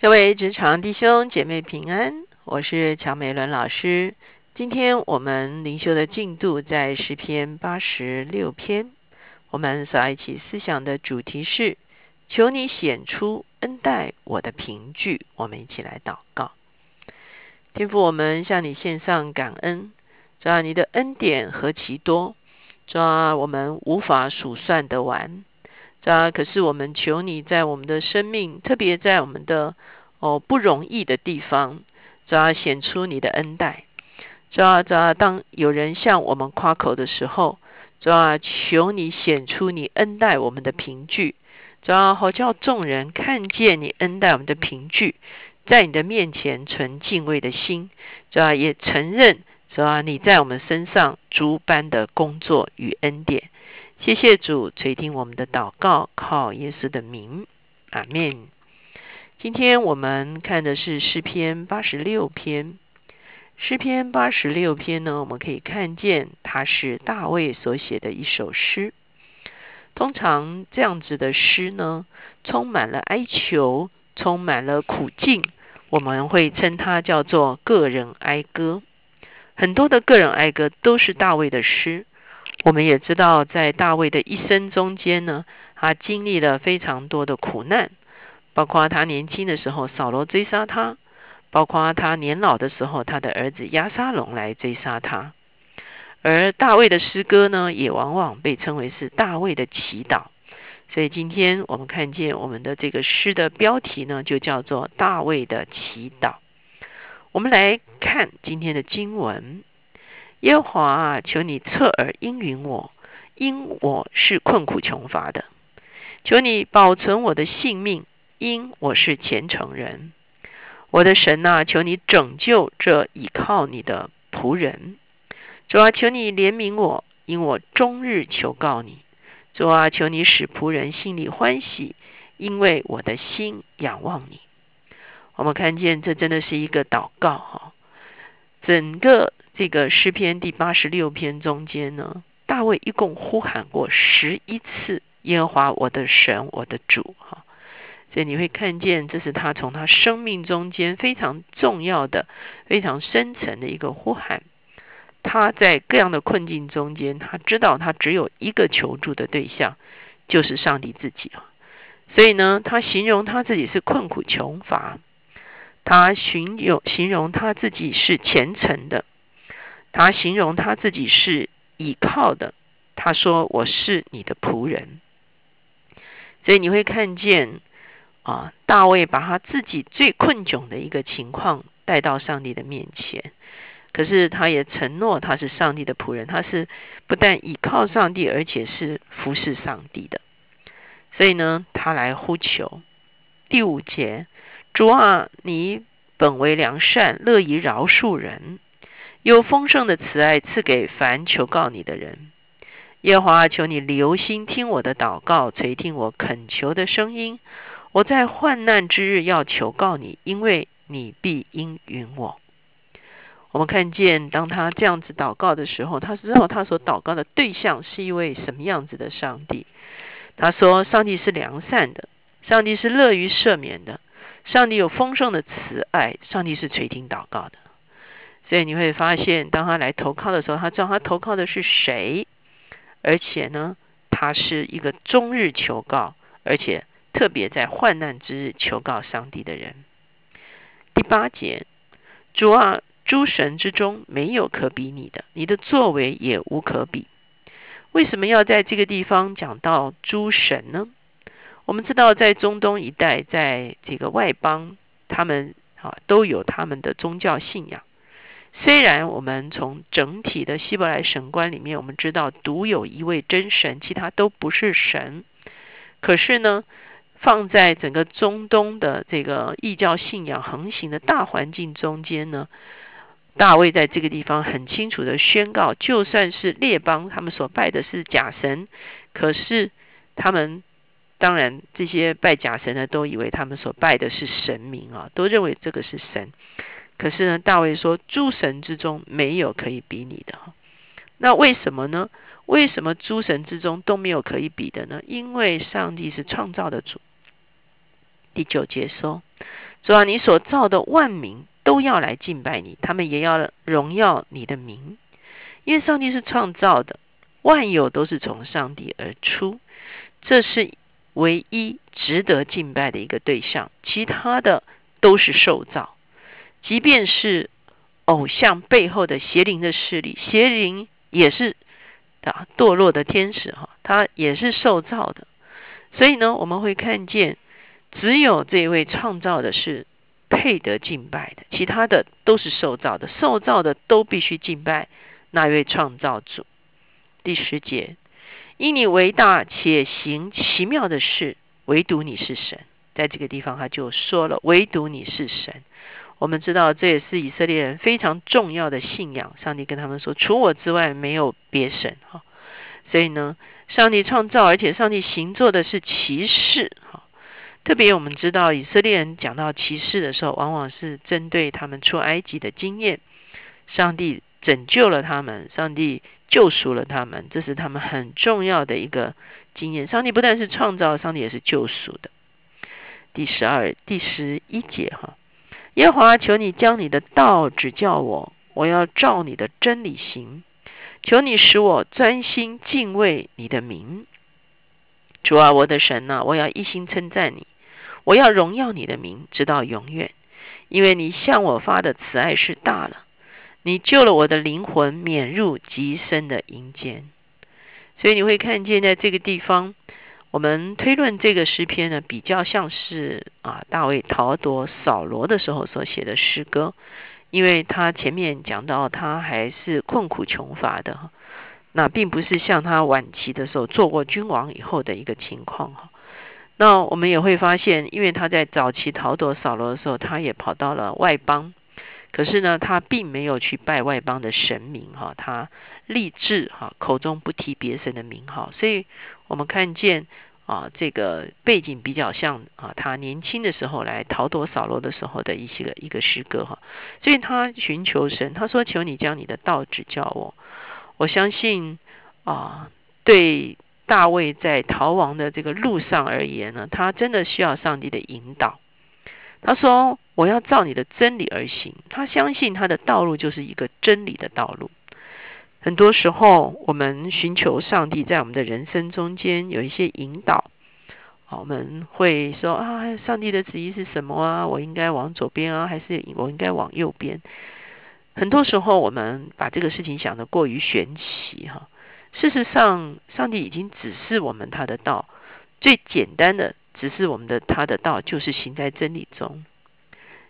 各位职场弟兄姐妹平安，我是乔美伦老师。今天我们灵修的进度在诗篇八十六篇，我们所一起思想的主题是：求你显出恩待我的凭据。我们一起来祷告，天父，我们向你献上感恩，主啊，你的恩典何其多，主啊，我们无法数算得完。啊！可是我们求你在我们的生命，特别在我们的哦不容易的地方，主要显出你的恩待。主要主要当有人向我们夸口的时候，主要求你显出你恩待我们的凭据。主要好叫众人看见你恩待我们的凭据，在你的面前存敬畏的心。主要也承认，主要你在我们身上诸般的工作与恩典。谢谢主垂听我们的祷告，靠耶稣的名，阿门。今天我们看的是诗篇八十六篇。诗篇八十六篇呢，我们可以看见它是大卫所写的一首诗。通常这样子的诗呢，充满了哀求，充满了苦境，我们会称它叫做个人哀歌。很多的个人哀歌都是大卫的诗。我们也知道，在大卫的一生中间呢，他经历了非常多的苦难，包括他年轻的时候扫罗追杀他，包括他年老的时候他的儿子亚沙龙来追杀他。而大卫的诗歌呢，也往往被称为是大卫的祈祷。所以今天我们看见我们的这个诗的标题呢，就叫做大卫的祈祷。我们来看今天的经文。耶和华啊，求你侧耳应允我，因我是困苦穷乏的；求你保存我的性命，因我是虔诚人。我的神啊，求你拯救这倚靠你的仆人。主啊，求你怜悯我，因我终日求告你。主啊，求你使仆人心里欢喜，因为我的心仰望你。我们看见这真的是一个祷告哈，整个。这个诗篇第八十六篇中间呢，大卫一共呼喊过十一次耶和华我的神我的主哈，所以你会看见这是他从他生命中间非常重要的、非常深层的一个呼喊。他在各样的困境中间，他知道他只有一个求助的对象，就是上帝自己啊。所以呢，他形容他自己是困苦穷乏，他形容形容他自己是虔诚的。他形容他自己是倚靠的，他说：“我是你的仆人。”所以你会看见啊，大卫把他自己最困窘的一个情况带到上帝的面前，可是他也承诺他是上帝的仆人，他是不但倚靠上帝，而且是服侍上帝的。所以呢，他来呼求第五节：“主啊，你本为良善，乐意饶恕人。”有丰盛的慈爱赐给凡求告你的人，耶和华求你留心听我的祷告，垂听我恳求的声音。我在患难之日要求告你，因为你必应允我。我们看见，当他这样子祷告的时候，他知道他所祷告的对象是一位什么样子的上帝。他说：“上帝是良善的，上帝是乐于赦免的，上帝有丰盛的慈爱，上帝是垂听祷告的。”所以你会发现，当他来投靠的时候，他知道他投靠的是谁，而且呢，他是一个终日求告，而且特别在患难之日求告上帝的人。第八节，主啊，诸神之中没有可比你的，你的作为也无可比。为什么要在这个地方讲到诸神呢？我们知道，在中东一带，在这个外邦，他们啊都有他们的宗教信仰。虽然我们从整体的希伯来神观里面，我们知道独有一位真神，其他都不是神。可是呢，放在整个中东的这个异教信仰横行的大环境中间呢，大卫在这个地方很清楚的宣告：就算是列邦他们所拜的是假神，可是他们当然这些拜假神的都以为他们所拜的是神明啊，都认为这个是神。可是呢，大卫说：“诸神之中没有可以比拟的。”那为什么呢？为什么诸神之中都没有可以比的呢？因为上帝是创造的主。第九节说：“主啊，你所造的万民都要来敬拜你，他们也要荣耀你的名，因为上帝是创造的，万有都是从上帝而出，这是唯一值得敬拜的一个对象，其他的都是受造，即便是偶像背后的邪灵的势力，邪灵也是啊堕落的天使哈，他也是受造的，所以呢，我们会看见。只有这位创造的是配得敬拜的，其他的都是受造的，受造的都必须敬拜那位创造主。第十节，因你为大且行奇妙的事，唯独你是神。在这个地方，他就说了，唯独你是神。我们知道，这也是以色列人非常重要的信仰。上帝跟他们说，除我之外没有别神。哈，所以呢，上帝创造，而且上帝行做的是奇事。哈。特别我们知道，以色列人讲到骑士的时候，往往是针对他们出埃及的经验。上帝拯救了他们，上帝救赎了他们，这是他们很重要的一个经验。上帝不但是创造，上帝也是救赎的。第十二、第十一节哈，耶和华求你将你的道指教我，我要照你的真理行。求你使我专心敬畏你的名。主啊，我的神呐，我要一心称赞你。我要荣耀你的名，直到永远，因为你向我发的慈爱是大了。你救了我的灵魂，免入极深的阴间。所以你会看见，在这个地方，我们推论这个诗篇呢，比较像是啊大卫逃夺扫罗的时候所写的诗歌，因为他前面讲到他还是困苦穷乏的哈，那并不是像他晚期的时候做过君王以后的一个情况哈。那我们也会发现，因为他在早期逃躲扫罗的时候，他也跑到了外邦，可是呢，他并没有去拜外邦的神明哈，他立志哈，口中不提别神的名号，所以我们看见啊，这个背景比较像啊，他年轻的时候来逃躲扫罗的时候的一些个一个诗歌哈，所以他寻求神，他说：“求你将你的道指教我。”我相信啊，对。大卫在逃亡的这个路上而言呢，他真的需要上帝的引导。他说：“我要照你的真理而行。”他相信他的道路就是一个真理的道路。很多时候，我们寻求上帝在我们的人生中间有一些引导。我们会说：“啊，上帝的旨意是什么啊？我应该往左边啊，还是我应该往右边？”很多时候，我们把这个事情想得过于玄奇哈。事实上，上帝已经指示我们他的道，最简单的指示我们的他的道，就是行在真理中。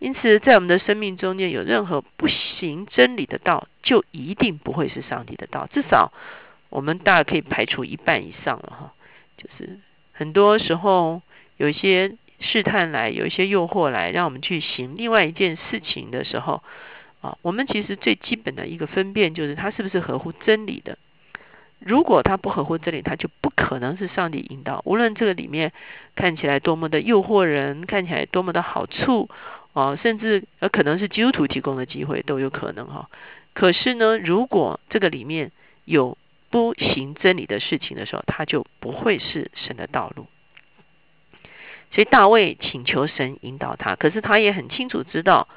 因此，在我们的生命中间，有任何不行真理的道，就一定不会是上帝的道。至少，我们大概可以排除一半以上了哈。就是很多时候，有一些试探来，有一些诱惑来，让我们去行另外一件事情的时候，啊，我们其实最基本的一个分辨，就是它是不是合乎真理的。如果它不合乎真理，它就不可能是上帝引导。无论这个里面看起来多么的诱惑人，看起来多么的好处啊，甚至呃可能是基督徒提供的机会都有可能哈。可是呢，如果这个里面有不行真理的事情的时候，他就不会是神的道路。所以大卫请求神引导他，可是他也很清楚知道，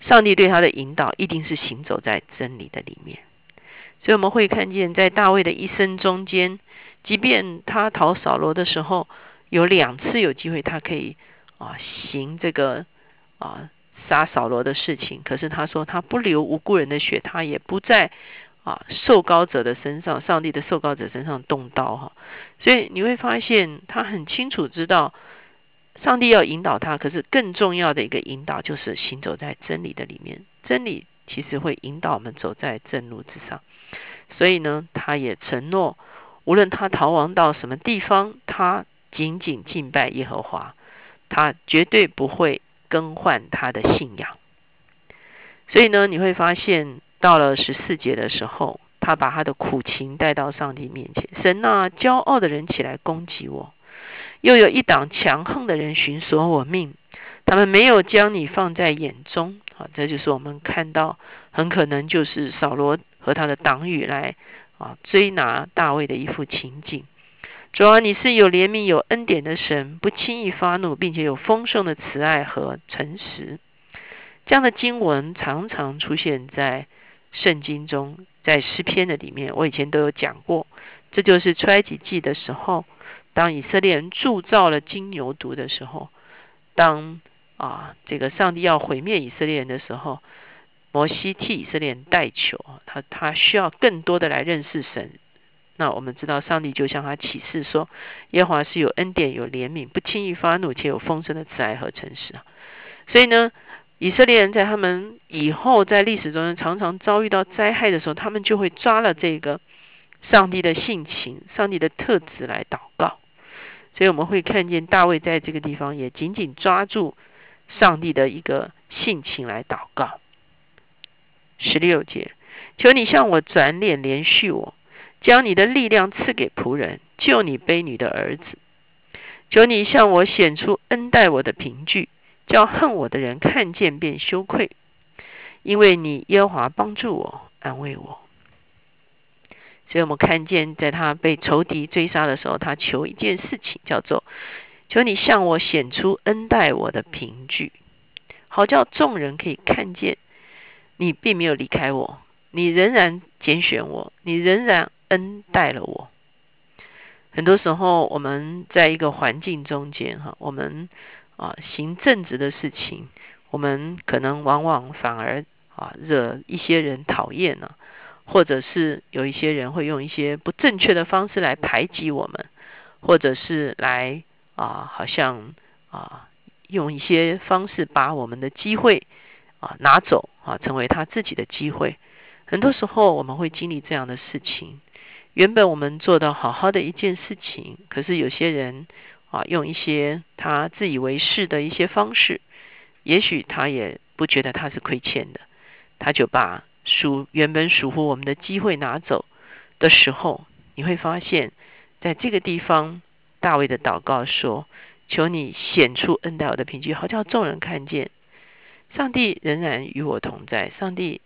上帝对他的引导一定是行走在真理的里面。所以我们会看见，在大卫的一生中间，即便他逃扫罗的时候，有两次有机会，他可以啊行这个啊杀扫罗的事情。可是他说，他不流无辜人的血，他也不在啊受高者的身上，上帝的受高者身上动刀哈。所以你会发现，他很清楚知道，上帝要引导他，可是更重要的一个引导，就是行走在真理的里面。真理其实会引导我们走在正路之上。所以呢，他也承诺，无论他逃亡到什么地方，他仅仅敬拜耶和华，他绝对不会更换他的信仰。所以呢，你会发现到了十四节的时候，他把他的苦情带到上帝面前。神啊，骄傲的人起来攻击我，又有一党强横的人寻索我命，他们没有将你放在眼中。啊，这就是我们看到，很可能就是扫罗。和他的党羽来啊追拿大卫的一副情景，主啊，你是有怜悯、有恩典的神，不轻易发怒，并且有丰盛的慈爱和诚实。这样的经文常常出现在圣经中，在诗篇的里面。我以前都有讲过，这就是出埃及记的时候，当以色列人铸造了金牛犊的时候，当啊这个上帝要毁灭以色列人的时候。摩西替以色列人代求，他他需要更多的来认识神。那我们知道，上帝就向他启示说，耶和华是有恩典、有怜悯，不轻易发怒，且有丰盛的慈爱和诚实啊。所以呢，以色列人在他们以后在历史中常常遭遇到灾害的时候，他们就会抓了这个上帝的性情、上帝的特质来祷告。所以我们会看见大卫在这个地方也紧紧抓住上帝的一个性情来祷告。十六节，求你向我转脸连续我，将你的力量赐给仆人，救你卑女的儿子。求你向我显出恩待我的凭据，叫恨我的人看见便羞愧，因为你耶和华帮助我，安慰我。所以我们看见，在他被仇敌追杀的时候，他求一件事情，叫做求你向我显出恩待我的凭据，好叫众人可以看见。你并没有离开我，你仍然拣选我，你仍然恩待了我。很多时候，我们在一个环境中间，哈，我们啊行正直的事情，我们可能往往反而啊惹一些人讨厌呢，或者是有一些人会用一些不正确的方式来排挤我们，或者是来啊好像啊用一些方式把我们的机会。啊，拿走啊，成为他自己的机会。很多时候我们会经历这样的事情。原本我们做的好好的一件事情，可是有些人啊，用一些他自以为是的一些方式，也许他也不觉得他是亏欠的，他就把属原本属乎我们的机会拿走的时候，你会发现在这个地方，大卫的祷告说：“求你显出恩待我的凭据，好叫众人看见。”上帝仍然与我同在，上帝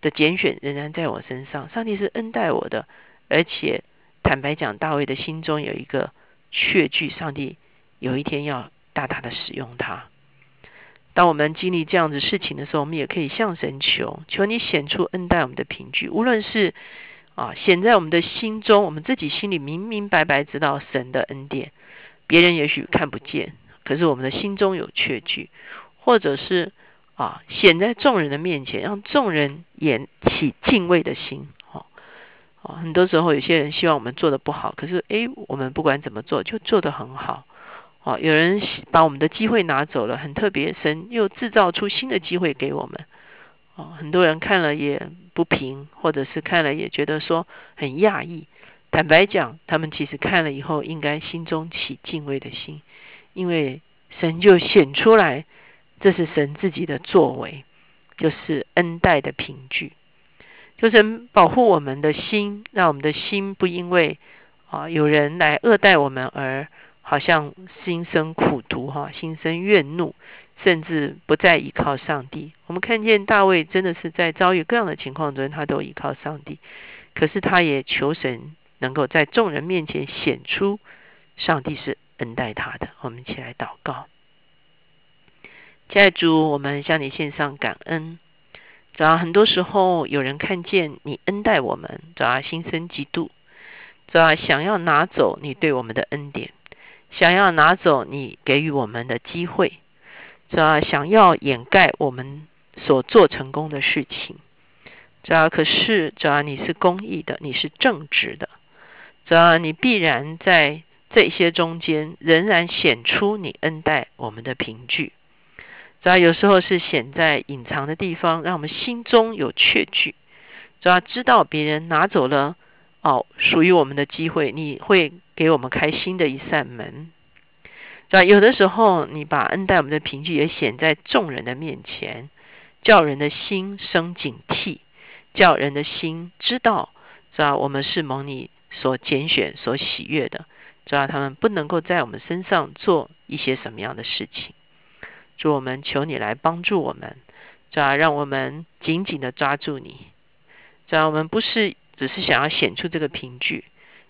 的拣选仍然在我身上。上帝是恩待我的，而且坦白讲，大卫的心中有一个确据：上帝有一天要大大的使用他。当我们经历这样子事情的时候，我们也可以向神求：求你显出恩待我们的凭据。无论是啊显在我们的心中，我们自己心里明明白白知道神的恩典，别人也许看不见，可是我们的心中有确据。或者是啊显在众人的面前，让众人也起敬畏的心。哦，很多时候有些人希望我们做的不好，可是诶，我们不管怎么做，就做得很好。哦，有人把我们的机会拿走了，很特别，神又制造出新的机会给我们。哦，很多人看了也不平，或者是看了也觉得说很讶异。坦白讲，他们其实看了以后，应该心中起敬畏的心，因为神就显出来。这是神自己的作为，就是恩待的凭据，求神保护我们的心，让我们的心不因为啊有人来恶待我们而好像心生苦毒哈，心生怨怒，甚至不再依靠上帝。我们看见大卫真的是在遭遇各样的情况中，他都依靠上帝，可是他也求神能够在众人面前显出上帝是恩待他的。我们一起来祷告。亲爱主，我们向你献上感恩。主要很多时候有人看见你恩待我们，主要心生嫉妒，主要想要拿走你对我们的恩典，想要拿走你给予我们的机会，主要想要掩盖我们所做成功的事情。主要可是，主要你是公义的，你是正直的，主要你必然在这些中间仍然显出你恩待我们的凭据。主要有时候是显在隐藏的地方，让我们心中有确据。主要知道别人拿走了哦属于我们的机会，你会给我们开新的一扇门。主要有的时候你把恩待我们的凭据也显在众人的面前，叫人的心生警惕，叫人的心知道，主要我们是蒙你所拣选、所喜悦的。主要他们不能够在我们身上做一些什么样的事情。主我们求你来帮助我们，主要让我们紧紧的抓住你。主要我们不是只是想要显出这个凭据，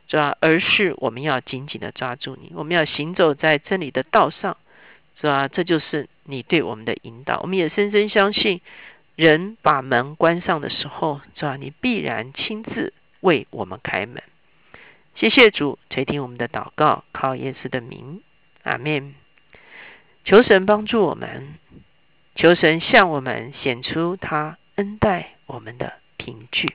主要而是我们要紧紧的抓住你，我们要行走在真理的道上，是吧？这就是你对我们的引导。我们也深深相信，人把门关上的时候，是吧？你必然亲自为我们开门。谢谢主垂听我们的祷告，靠耶稣的名，阿门。求神帮助我们，求神向我们显出他恩待我们的凭据。